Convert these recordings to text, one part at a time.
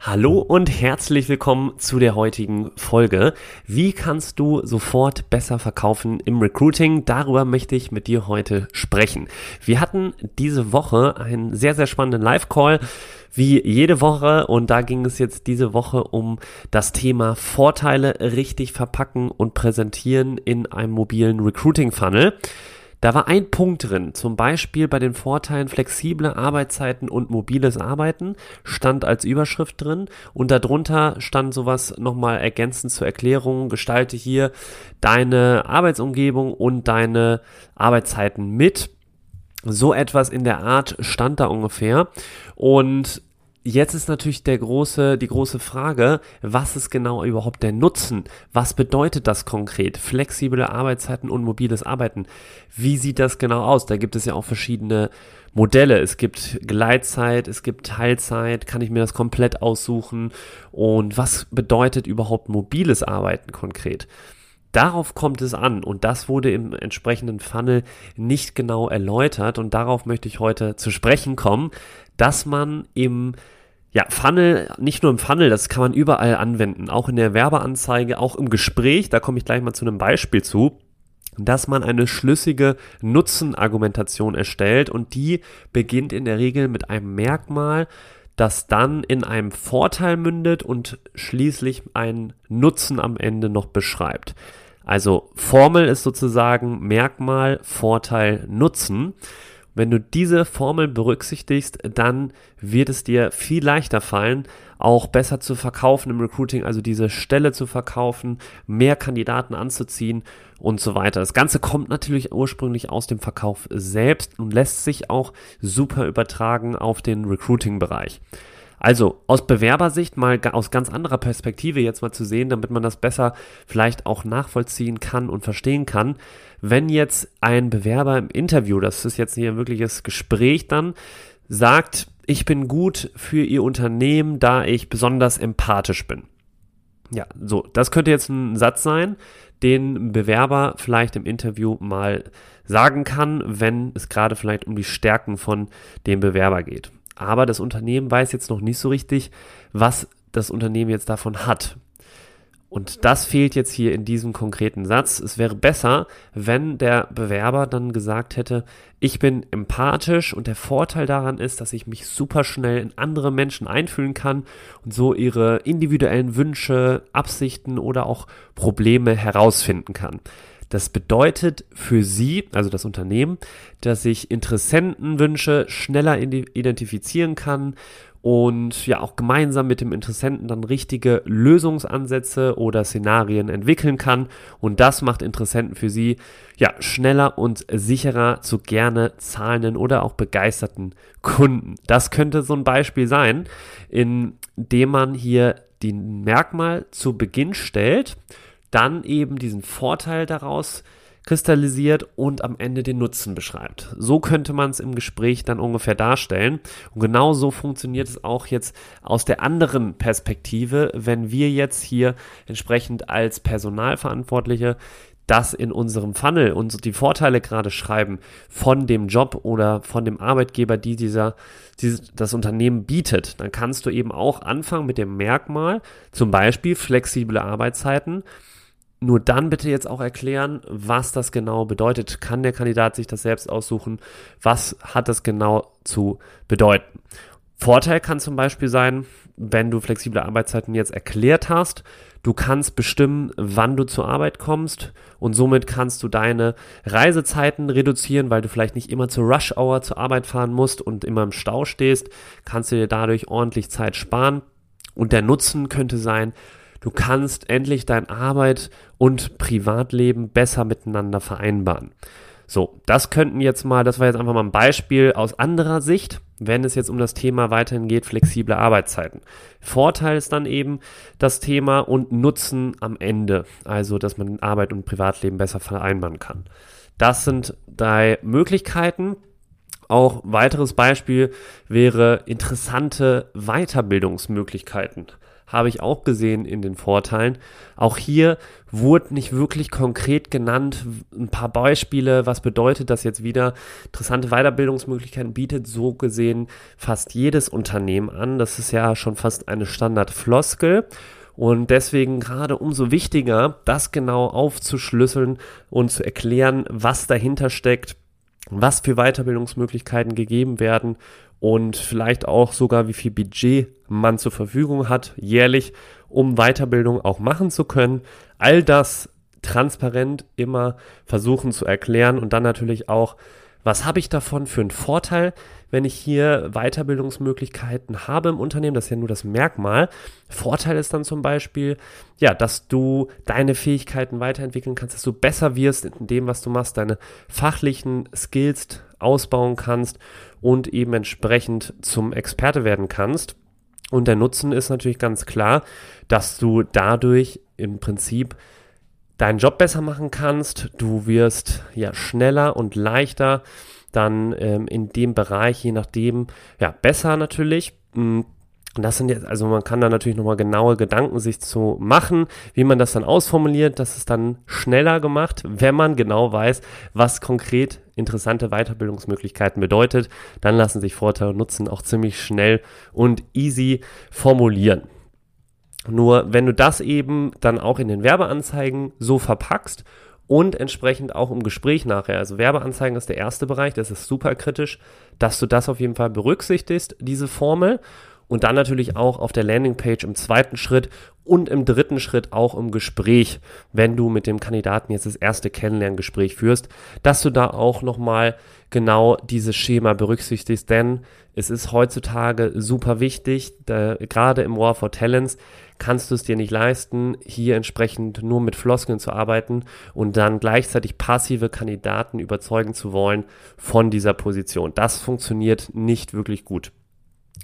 Hallo und herzlich willkommen zu der heutigen Folge. Wie kannst du sofort besser verkaufen im Recruiting? Darüber möchte ich mit dir heute sprechen. Wir hatten diese Woche einen sehr, sehr spannenden Live-Call wie jede Woche und da ging es jetzt diese Woche um das Thema Vorteile richtig verpacken und präsentieren in einem mobilen Recruiting-Funnel. Da war ein Punkt drin, zum Beispiel bei den Vorteilen flexible Arbeitszeiten und mobiles Arbeiten, stand als Überschrift drin und darunter stand sowas nochmal ergänzend zur Erklärung, gestalte hier deine Arbeitsumgebung und deine Arbeitszeiten mit. So etwas in der Art stand da ungefähr und Jetzt ist natürlich der große, die große Frage, was ist genau überhaupt der Nutzen? Was bedeutet das konkret? Flexible Arbeitszeiten und mobiles Arbeiten. Wie sieht das genau aus? Da gibt es ja auch verschiedene Modelle. Es gibt Gleitzeit, es gibt Teilzeit, kann ich mir das komplett aussuchen? Und was bedeutet überhaupt mobiles Arbeiten konkret? Darauf kommt es an und das wurde im entsprechenden Funnel nicht genau erläutert und darauf möchte ich heute zu sprechen kommen, dass man im ja, Funnel, nicht nur im Funnel, das kann man überall anwenden, auch in der Werbeanzeige, auch im Gespräch, da komme ich gleich mal zu einem Beispiel zu, dass man eine schlüssige Nutzenargumentation erstellt und die beginnt in der Regel mit einem Merkmal, das dann in einem Vorteil mündet und schließlich einen Nutzen am Ende noch beschreibt. Also Formel ist sozusagen Merkmal, Vorteil, Nutzen. Wenn du diese Formel berücksichtigst, dann wird es dir viel leichter fallen, auch besser zu verkaufen im Recruiting, also diese Stelle zu verkaufen, mehr Kandidaten anzuziehen und so weiter. Das Ganze kommt natürlich ursprünglich aus dem Verkauf selbst und lässt sich auch super übertragen auf den Recruiting-Bereich. Also aus Bewerbersicht mal aus ganz anderer Perspektive jetzt mal zu sehen, damit man das besser vielleicht auch nachvollziehen kann und verstehen kann. Wenn jetzt ein Bewerber im Interview, das ist jetzt hier ein wirkliches Gespräch dann, sagt, ich bin gut für Ihr Unternehmen, da ich besonders empathisch bin. Ja, so, das könnte jetzt ein Satz sein, den Bewerber vielleicht im Interview mal sagen kann, wenn es gerade vielleicht um die Stärken von dem Bewerber geht aber das Unternehmen weiß jetzt noch nicht so richtig, was das Unternehmen jetzt davon hat. Und das fehlt jetzt hier in diesem konkreten Satz. Es wäre besser, wenn der Bewerber dann gesagt hätte, ich bin empathisch und der Vorteil daran ist, dass ich mich super schnell in andere Menschen einfühlen kann und so ihre individuellen Wünsche, Absichten oder auch Probleme herausfinden kann. Das bedeutet für Sie, also das Unternehmen, dass ich Interessentenwünsche schneller identifizieren kann und ja auch gemeinsam mit dem Interessenten dann richtige Lösungsansätze oder Szenarien entwickeln kann und das macht Interessenten für sie ja schneller und sicherer zu gerne zahlenden oder auch begeisterten Kunden. Das könnte so ein Beispiel sein, in dem man hier den Merkmal zu Beginn stellt dann eben diesen Vorteil daraus kristallisiert und am Ende den Nutzen beschreibt. So könnte man es im Gespräch dann ungefähr darstellen. Und genau so funktioniert es auch jetzt aus der anderen Perspektive, wenn wir jetzt hier entsprechend als Personalverantwortliche das in unserem Funnel und die Vorteile gerade schreiben von dem Job oder von dem Arbeitgeber, die dieser, dieses, das Unternehmen bietet, dann kannst du eben auch anfangen mit dem Merkmal, zum Beispiel flexible Arbeitszeiten, nur dann bitte jetzt auch erklären, was das genau bedeutet. Kann der Kandidat sich das selbst aussuchen? Was hat das genau zu bedeuten? Vorteil kann zum Beispiel sein, wenn du flexible Arbeitszeiten jetzt erklärt hast, du kannst bestimmen, wann du zur Arbeit kommst und somit kannst du deine Reisezeiten reduzieren, weil du vielleicht nicht immer zur Rush Hour zur Arbeit fahren musst und immer im Stau stehst, kannst du dir dadurch ordentlich Zeit sparen. Und der Nutzen könnte sein, Du kannst endlich dein Arbeit und Privatleben besser miteinander vereinbaren. So, das könnten jetzt mal, das war jetzt einfach mal ein Beispiel aus anderer Sicht, wenn es jetzt um das Thema weiterhin geht, flexible Arbeitszeiten. Vorteil ist dann eben das Thema und Nutzen am Ende, also dass man Arbeit und Privatleben besser vereinbaren kann. Das sind drei Möglichkeiten. Auch weiteres Beispiel wäre interessante Weiterbildungsmöglichkeiten habe ich auch gesehen in den Vorteilen. Auch hier wurde nicht wirklich konkret genannt, ein paar Beispiele, was bedeutet das jetzt wieder. Interessante Weiterbildungsmöglichkeiten bietet so gesehen fast jedes Unternehmen an. Das ist ja schon fast eine Standardfloskel. Und deswegen gerade umso wichtiger, das genau aufzuschlüsseln und zu erklären, was dahinter steckt, was für Weiterbildungsmöglichkeiten gegeben werden und vielleicht auch sogar, wie viel Budget man zur Verfügung hat, jährlich, um Weiterbildung auch machen zu können. All das transparent immer versuchen zu erklären und dann natürlich auch, was habe ich davon für einen Vorteil, wenn ich hier Weiterbildungsmöglichkeiten habe im Unternehmen? Das ist ja nur das Merkmal. Vorteil ist dann zum Beispiel, ja, dass du deine Fähigkeiten weiterentwickeln kannst, dass du besser wirst in dem, was du machst, deine fachlichen Skills ausbauen kannst und eben entsprechend zum Experte werden kannst. Und der Nutzen ist natürlich ganz klar, dass du dadurch im Prinzip deinen Job besser machen kannst. Du wirst ja schneller und leichter dann ähm, in dem Bereich, je nachdem, ja, besser natürlich. Und das sind jetzt, also man kann da natürlich nochmal genaue Gedanken sich zu machen, wie man das dann ausformuliert. Das ist dann schneller gemacht, wenn man genau weiß, was konkret interessante Weiterbildungsmöglichkeiten bedeutet. Dann lassen sich Vorteile und Nutzen auch ziemlich schnell und easy formulieren. Nur wenn du das eben dann auch in den Werbeanzeigen so verpackst und entsprechend auch im Gespräch nachher. Also Werbeanzeigen ist der erste Bereich, das ist super kritisch, dass du das auf jeden Fall berücksichtigst, diese Formel. Und dann natürlich auch auf der Landingpage im zweiten Schritt und im dritten Schritt auch im Gespräch, wenn du mit dem Kandidaten jetzt das erste Kennenlerngespräch führst, dass du da auch nochmal genau dieses Schema berücksichtigst, denn es ist heutzutage super wichtig, da, gerade im War for Talents kannst du es dir nicht leisten, hier entsprechend nur mit Floskeln zu arbeiten und dann gleichzeitig passive Kandidaten überzeugen zu wollen von dieser Position. Das funktioniert nicht wirklich gut.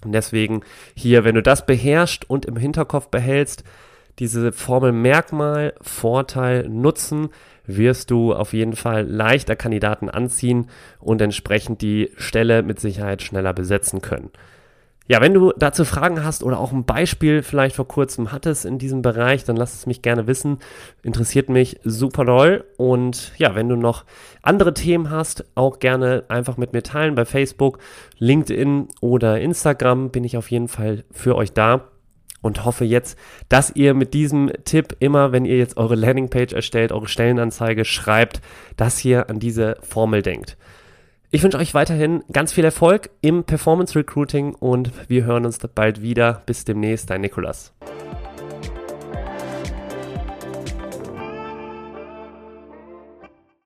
Und deswegen hier, wenn du das beherrschst und im Hinterkopf behältst, diese Formel Merkmal, Vorteil, Nutzen, wirst du auf jeden Fall leichter Kandidaten anziehen und entsprechend die Stelle mit Sicherheit schneller besetzen können. Ja, wenn du dazu Fragen hast oder auch ein Beispiel vielleicht vor kurzem hattest in diesem Bereich, dann lass es mich gerne wissen. Interessiert mich super doll. Und ja, wenn du noch andere Themen hast, auch gerne einfach mit mir teilen bei Facebook, LinkedIn oder Instagram bin ich auf jeden Fall für euch da und hoffe jetzt, dass ihr mit diesem Tipp immer, wenn ihr jetzt eure Landingpage erstellt, eure Stellenanzeige schreibt, dass ihr an diese Formel denkt. Ich wünsche euch weiterhin ganz viel Erfolg im Performance Recruiting und wir hören uns bald wieder. Bis demnächst, dein Nikolas.